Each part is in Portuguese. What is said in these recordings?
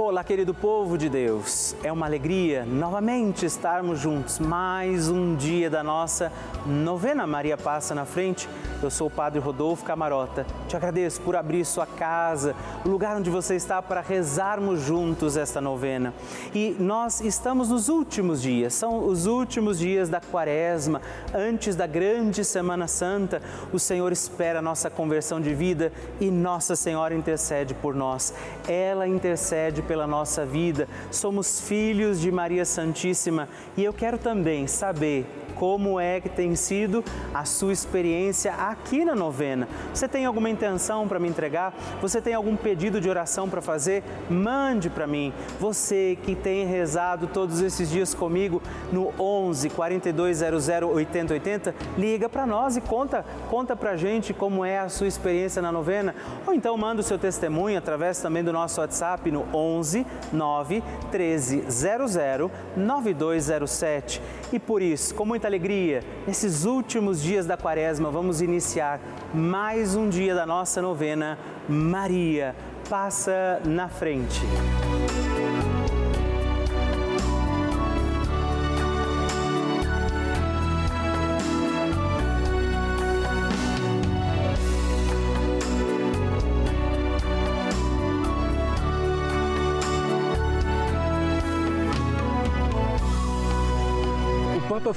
Olá, querido povo de Deus. É uma alegria novamente estarmos juntos. Mais um dia da nossa novena Maria Passa na Frente. Eu sou o Padre Rodolfo Camarota. Te agradeço por abrir sua casa, o lugar onde você está para rezarmos juntos esta novena. E nós estamos nos últimos dias, são os últimos dias da Quaresma, antes da grande Semana Santa. O Senhor espera a nossa conversão de vida e Nossa Senhora intercede por nós. Ela intercede pela nossa vida. Somos filhos de Maria Santíssima e eu quero também saber como é que tem sido a sua experiência aqui na novena. Você tem alguma intenção para me entregar? Você tem algum pedido de oração para fazer? Mande para mim. Você que tem rezado todos esses dias comigo no 11 4200 8080, liga para nós e conta, conta para gente como é a sua experiência na novena. Ou então manda o seu testemunho através também do nosso WhatsApp no 11 9 13 00 9207. E por isso, com muita alegria, nesses últimos dias da quaresma, vamos iniciar mais um dia da nossa novena. Maria, passa na frente.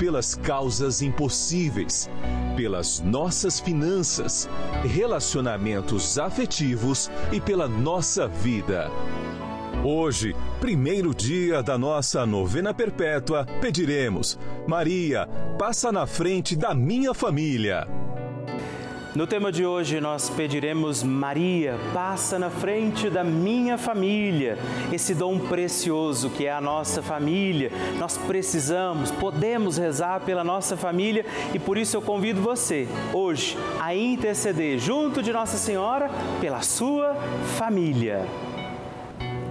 pelas causas impossíveis, pelas nossas finanças, relacionamentos afetivos e pela nossa vida. Hoje, primeiro dia da nossa novena perpétua, pediremos: Maria, passa na frente da minha família. No tema de hoje, nós pediremos: Maria, passa na frente da minha família, esse dom precioso que é a nossa família. Nós precisamos, podemos rezar pela nossa família e por isso eu convido você, hoje, a interceder junto de Nossa Senhora pela sua família.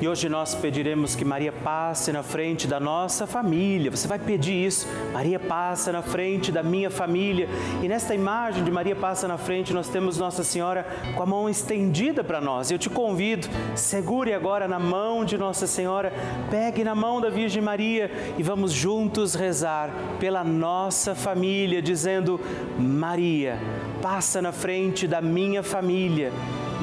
E hoje nós pediremos que Maria passe na frente da nossa família. Você vai pedir isso. Maria passa na frente da minha família. E nesta imagem de Maria passa na frente, nós temos Nossa Senhora com a mão estendida para nós. Eu te convido, segure agora na mão de Nossa Senhora, pegue na mão da Virgem Maria e vamos juntos rezar pela nossa família, dizendo: Maria, passa na frente da minha família.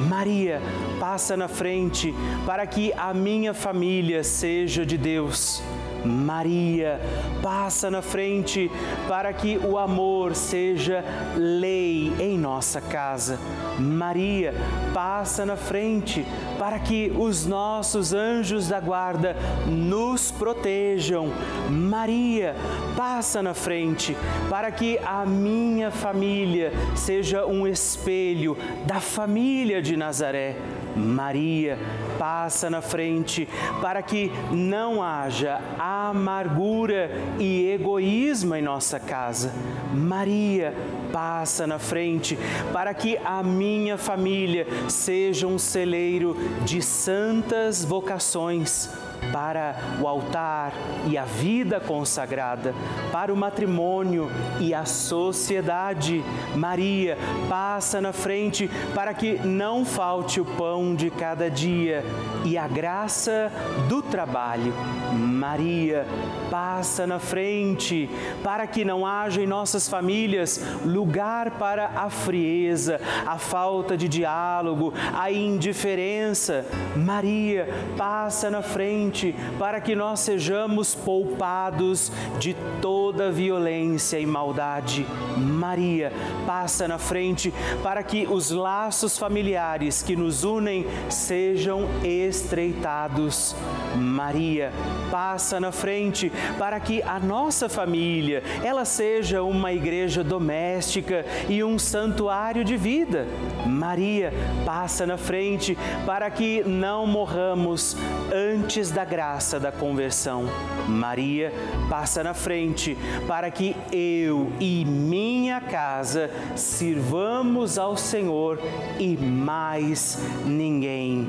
Maria, passa na frente para que a minha família seja de Deus. Maria, passa na frente para que o amor seja lei em nossa casa. Maria, passa na frente para que os nossos anjos da guarda nos protejam. Maria, passa na frente para que a minha família seja um espelho da família de Nazaré. Maria, passa na frente para que não haja amargura e egoísmo em nossa casa. Maria, passa na frente para que a minha família seja um celeiro de santas vocações para o altar e a vida consagrada, para o matrimônio e a sociedade. Maria passa na frente para que não falte o pão de cada dia e a graça do trabalho. Maria passa na frente para que não haja em nossas famílias lugar para a frieza, a falta de diálogo, a indiferença. Maria passa na frente para que nós sejamos poupados de toda violência e maldade. Maria passa na frente para que os laços familiares que nos unem sejam estreitados. Maria passa na frente para que a nossa família ela seja uma igreja doméstica e um santuário de vida. Maria passa na frente para que não morramos antes da graça da conversão. Maria passa na frente para que eu e minha casa sirvamos ao Senhor e mais ninguém.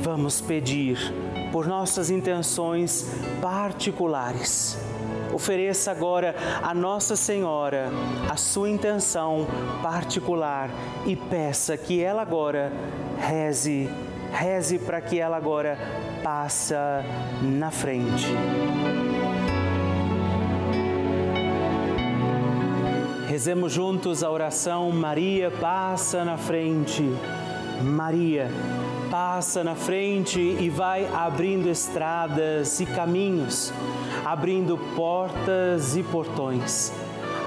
Vamos pedir por nossas intenções particulares. Ofereça agora a Nossa Senhora a sua intenção particular e peça que ela agora reze, reze para que ela agora passa na frente. Rezemos juntos a oração Maria passa na frente. Maria passa na frente e vai abrindo estradas e caminhos, abrindo portas e portões,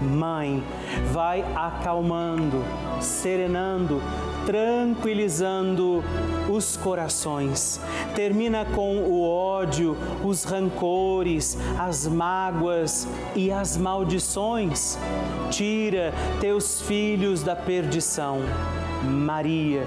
Mãe, vai acalmando, serenando, tranquilizando os corações. Termina com o ódio, os rancores, as mágoas e as maldições. Tira teus filhos da perdição. Maria,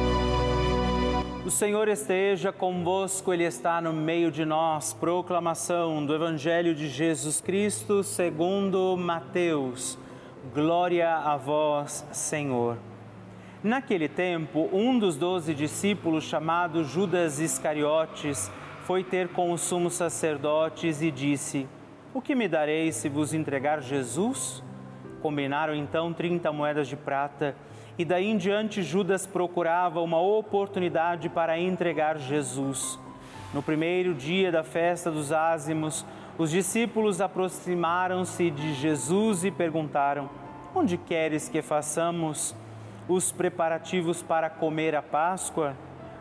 O Senhor esteja convosco, Ele está no meio de nós. Proclamação do Evangelho de Jesus Cristo segundo Mateus. Glória a vós, Senhor. Naquele tempo, um dos doze discípulos, chamado Judas Iscariotes, foi ter com os sumos sacerdotes e disse: O que me dareis se vos entregar Jesus? Combinaram então trinta moedas de prata e daí em diante Judas procurava uma oportunidade para entregar Jesus. No primeiro dia da festa dos ázimos, os discípulos aproximaram-se de Jesus e perguntaram: Onde queres que façamos os preparativos para comer a Páscoa?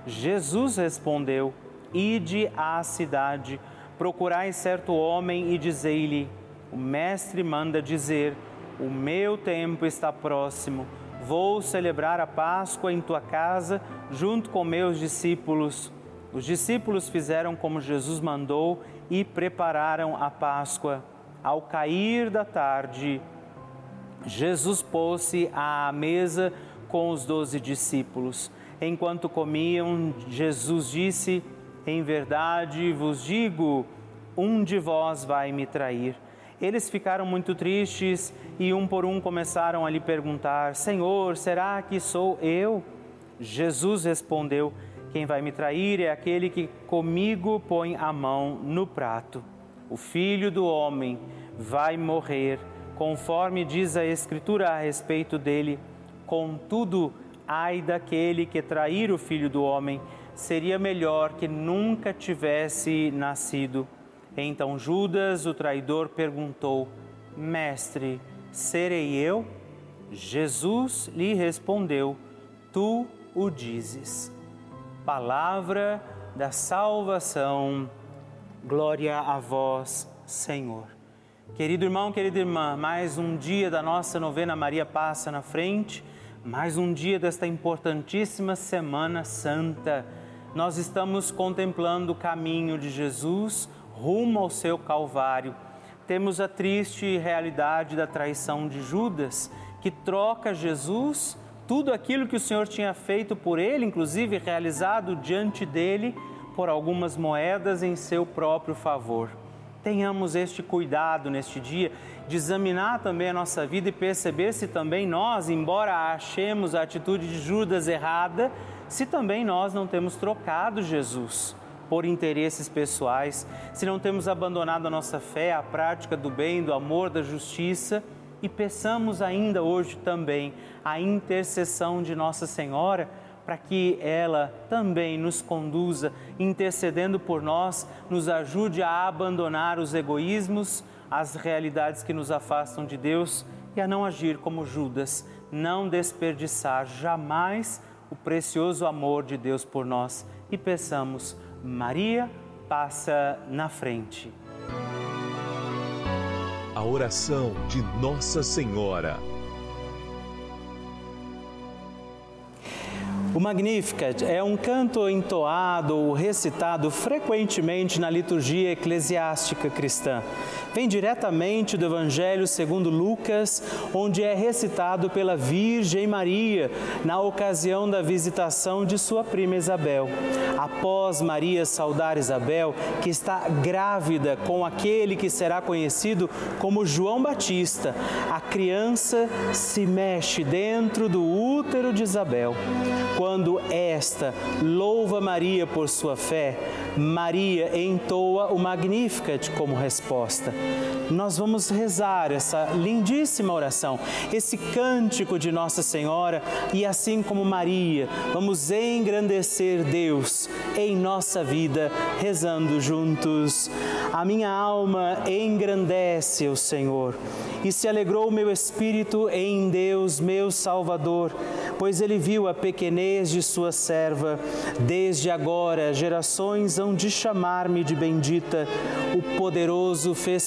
Jesus respondeu: Ide à cidade, procurai certo homem e dizei-lhe: O mestre manda dizer: O meu tempo está próximo Vou celebrar a Páscoa em tua casa junto com meus discípulos. Os discípulos fizeram como Jesus mandou e prepararam a Páscoa. Ao cair da tarde, Jesus pôs-se à mesa com os doze discípulos. Enquanto comiam, Jesus disse: Em verdade vos digo, um de vós vai me trair. Eles ficaram muito tristes e um por um começaram a lhe perguntar: Senhor, será que sou eu? Jesus respondeu: Quem vai me trair é aquele que comigo põe a mão no prato. O filho do homem vai morrer, conforme diz a Escritura a respeito dele. Contudo, ai daquele que trair o filho do homem, seria melhor que nunca tivesse nascido. Então Judas, o traidor, perguntou: Mestre, serei eu? Jesus lhe respondeu: Tu o dizes. Palavra da salvação, glória a vós, Senhor. Querido irmão, querida irmã, mais um dia da nossa novena Maria passa na frente, mais um dia desta importantíssima Semana Santa. Nós estamos contemplando o caminho de Jesus rumo ao seu Calvário. Temos a triste realidade da traição de Judas, que troca Jesus, tudo aquilo que o Senhor tinha feito por ele, inclusive realizado diante dele, por algumas moedas em seu próprio favor. Tenhamos este cuidado neste dia de examinar também a nossa vida e perceber se também nós, embora achemos a atitude de Judas errada, se também nós não temos trocado Jesus por interesses pessoais, se não temos abandonado a nossa fé, a prática do bem, do amor, da justiça e peçamos ainda hoje também a intercessão de Nossa Senhora para que ela também nos conduza, intercedendo por nós, nos ajude a abandonar os egoísmos, as realidades que nos afastam de Deus e a não agir como Judas, não desperdiçar jamais o precioso amor de Deus por nós. E peçamos Maria passa na frente. A oração de Nossa Senhora. O Magnificat é um canto entoado ou recitado frequentemente na liturgia eclesiástica cristã. Vem diretamente do Evangelho segundo Lucas, onde é recitado pela Virgem Maria na ocasião da visitação de sua prima Isabel. Após Maria saudar Isabel, que está grávida com aquele que será conhecido como João Batista, a criança se mexe dentro do útero de Isabel. Quando esta louva Maria por sua fé, Maria entoa o Magnificat como resposta. Nós vamos rezar essa lindíssima oração, esse cântico de Nossa Senhora e assim como Maria, vamos engrandecer Deus em nossa vida, rezando juntos. A minha alma engrandece o Senhor e se alegrou o meu espírito em Deus, meu Salvador pois ele viu a pequenez de sua serva. Desde agora, gerações hão de chamar-me de bendita. O poderoso fez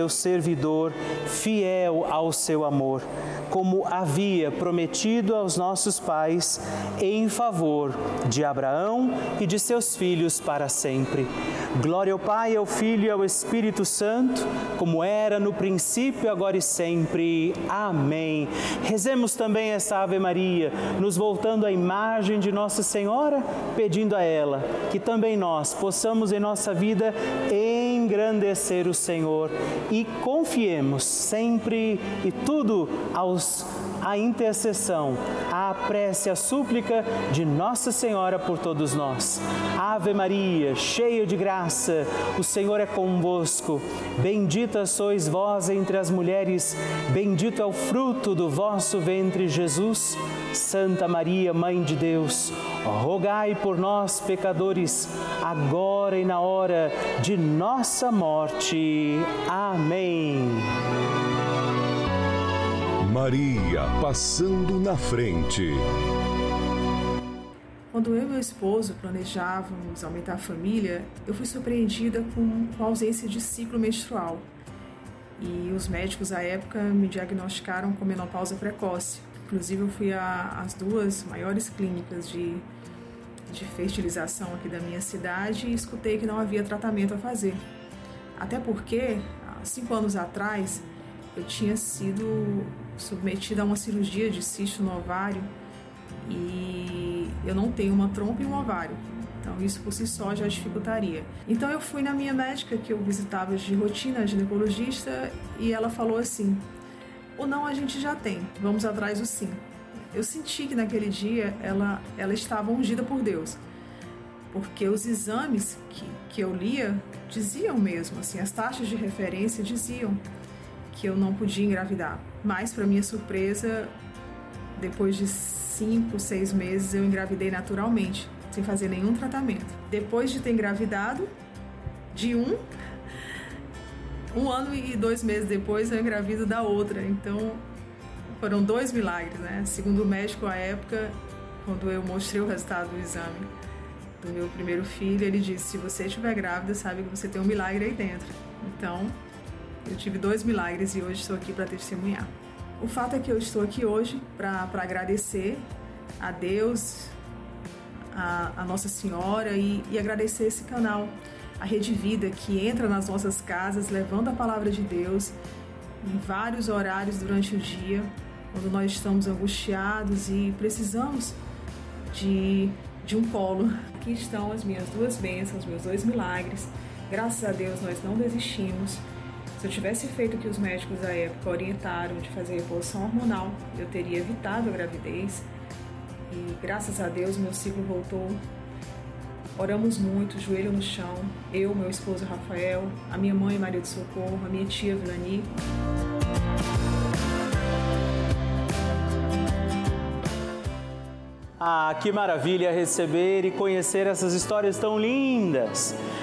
seu servidor, fiel ao seu amor, como havia prometido aos nossos pais, em favor de Abraão e de seus filhos para sempre. Glória ao Pai, ao Filho e ao Espírito Santo, como era no princípio, agora e sempre. Amém. Rezemos também essa Ave Maria, nos voltando à imagem de Nossa Senhora, pedindo a ela que também nós possamos em nossa vida engrandecer o Senhor e confiemos sempre e tudo aos a intercessão, a prece, a súplica de Nossa Senhora por todos nós. Ave Maria, cheia de graça, o Senhor é convosco. Bendita sois vós entre as mulheres, bendito é o fruto do vosso ventre, Jesus. Santa Maria, Mãe de Deus, rogai por nós, pecadores, agora e na hora de nossa morte. Amém. Maria passando na frente. Quando eu e meu esposo planejávamos aumentar a família, eu fui surpreendida com, a ausência de ciclo menstrual. E os médicos à época me diagnosticaram com menopausa precoce. Inclusive, eu fui às duas maiores clínicas de, de fertilização aqui da minha cidade e escutei que não havia tratamento a fazer. Até porque, há cinco anos atrás, eu tinha sido submetida a uma cirurgia de cisto no ovário e eu não tenho uma trompa e um ovário. Então isso por si só já dificultaria. Então eu fui na minha médica que eu visitava de rotina, ginecologista, e ela falou assim: "O não a gente já tem, vamos atrás do sim". Eu senti que naquele dia ela ela estava ungida por Deus. Porque os exames que, que eu lia diziam mesmo, assim, as taxas de referência diziam que eu não podia engravidar. Mas, para minha surpresa, depois de cinco, seis meses, eu engravidei naturalmente, sem fazer nenhum tratamento. Depois de ter engravidado, de um, um ano e dois meses depois, eu engravido da outra. Então, foram dois milagres, né? Segundo o médico à época, quando eu mostrei o resultado do exame do meu primeiro filho, ele disse: se você estiver grávida, sabe que você tem um milagre aí dentro. Então, eu tive dois milagres e hoje estou aqui para testemunhar. O fato é que eu estou aqui hoje para agradecer a Deus, a, a Nossa Senhora e, e agradecer esse canal, a Rede Vida, que entra nas nossas casas levando a palavra de Deus em vários horários durante o dia, quando nós estamos angustiados e precisamos de, de um colo. Aqui estão as minhas duas bênçãos, meus dois milagres. Graças a Deus nós não desistimos. Se eu tivesse feito o que os médicos da época orientaram de fazer reposição hormonal, eu teria evitado a gravidez. E graças a Deus meu ciclo voltou. Oramos muito, joelho no chão, eu, meu esposo Rafael, a minha mãe Maria de Socorro, a minha tia Vilani. Ah, que maravilha receber e conhecer essas histórias tão lindas!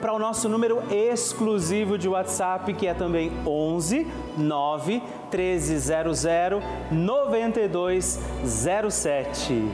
para o nosso número exclusivo de WhatsApp, que é também 11 9 1300 9207.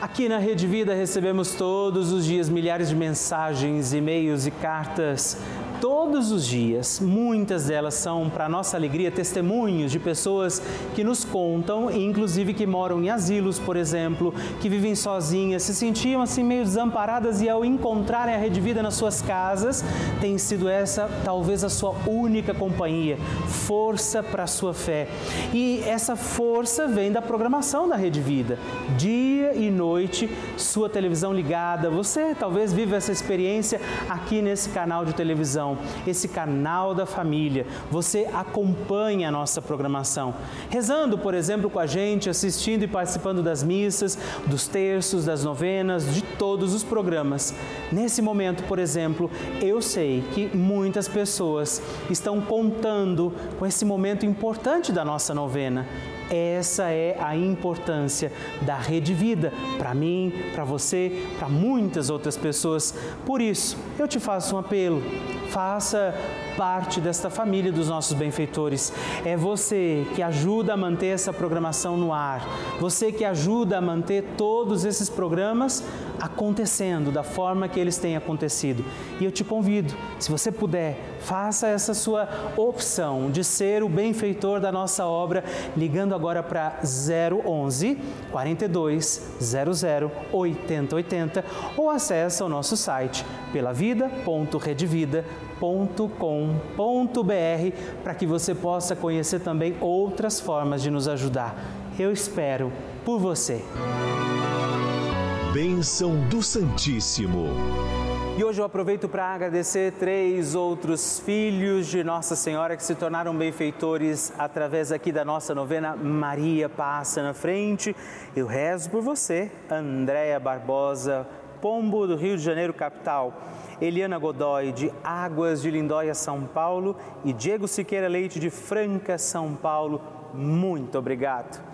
Aqui na Rede Vida recebemos todos os dias milhares de mensagens, e-mails e cartas todos os dias. Muitas delas são, para nossa alegria, testemunhos de pessoas que nos contam, inclusive que moram em asilos, por exemplo, que vivem sozinhas, se sentiam assim meio desamparadas e ao encontrarem a Rede Vida nas suas casas, tem sido essa talvez a sua única companhia, força para a sua fé. E essa força vem da programação da Rede Vida. Dia e noite, sua televisão ligada. Você talvez vive essa experiência aqui nesse canal de televisão esse canal da família. Você acompanha a nossa programação, rezando, por exemplo, com a gente, assistindo e participando das missas, dos terços, das novenas, de todos os programas. Nesse momento, por exemplo, eu sei que muitas pessoas estão contando com esse momento importante da nossa novena. Essa é a importância da Rede Vida para mim, para você, para muitas outras pessoas. Por isso, eu te faço um apelo. Faça parte desta família dos nossos benfeitores. É você que ajuda a manter essa programação no ar. Você que ajuda a manter todos esses programas acontecendo da forma que eles têm acontecido. E eu te convido, se você puder, faça essa sua opção de ser o benfeitor da nossa obra, ligando agora para 011 42 00 80 80 ou acesse o nosso site pelavida.redvida.com.br para que você possa conhecer também outras formas de nos ajudar. Eu espero por você. bênção do Santíssimo. E hoje eu aproveito para agradecer três outros filhos de Nossa Senhora que se tornaram benfeitores através aqui da nossa novena Maria Passa na Frente. Eu rezo por você, Andréia Barbosa, Pombo do Rio de Janeiro, capital. Eliana Godoy, de Águas de Lindóia, São Paulo, e Diego Siqueira Leite, de Franca, São Paulo. Muito obrigado.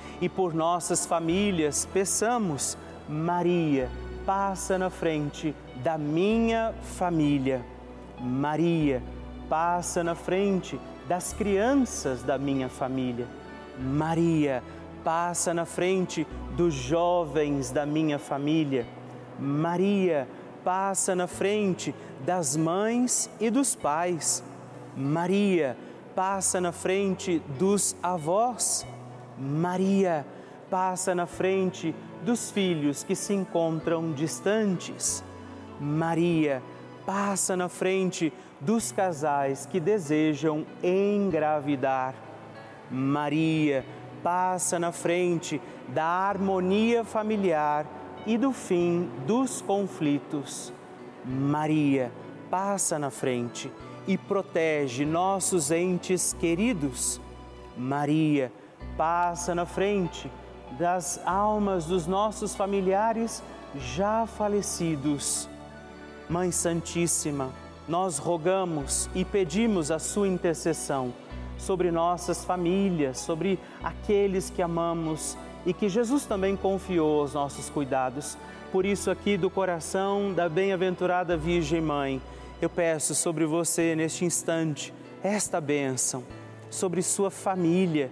e por nossas famílias, peçamos, Maria, passa na frente da minha família. Maria, passa na frente das crianças da minha família. Maria, passa na frente dos jovens da minha família. Maria, passa na frente das mães e dos pais. Maria, passa na frente dos avós. Maria passa na frente dos filhos que se encontram distantes. Maria passa na frente dos casais que desejam engravidar. Maria passa na frente da harmonia familiar e do fim dos conflitos. Maria passa na frente e protege nossos entes queridos. Maria passa na frente das almas dos nossos familiares já falecidos. Mãe Santíssima, nós rogamos e pedimos a sua intercessão sobre nossas famílias, sobre aqueles que amamos e que Jesus também confiou aos nossos cuidados. Por isso, aqui do coração da bem-aventurada Virgem Mãe, eu peço sobre você neste instante esta bênção, sobre sua família,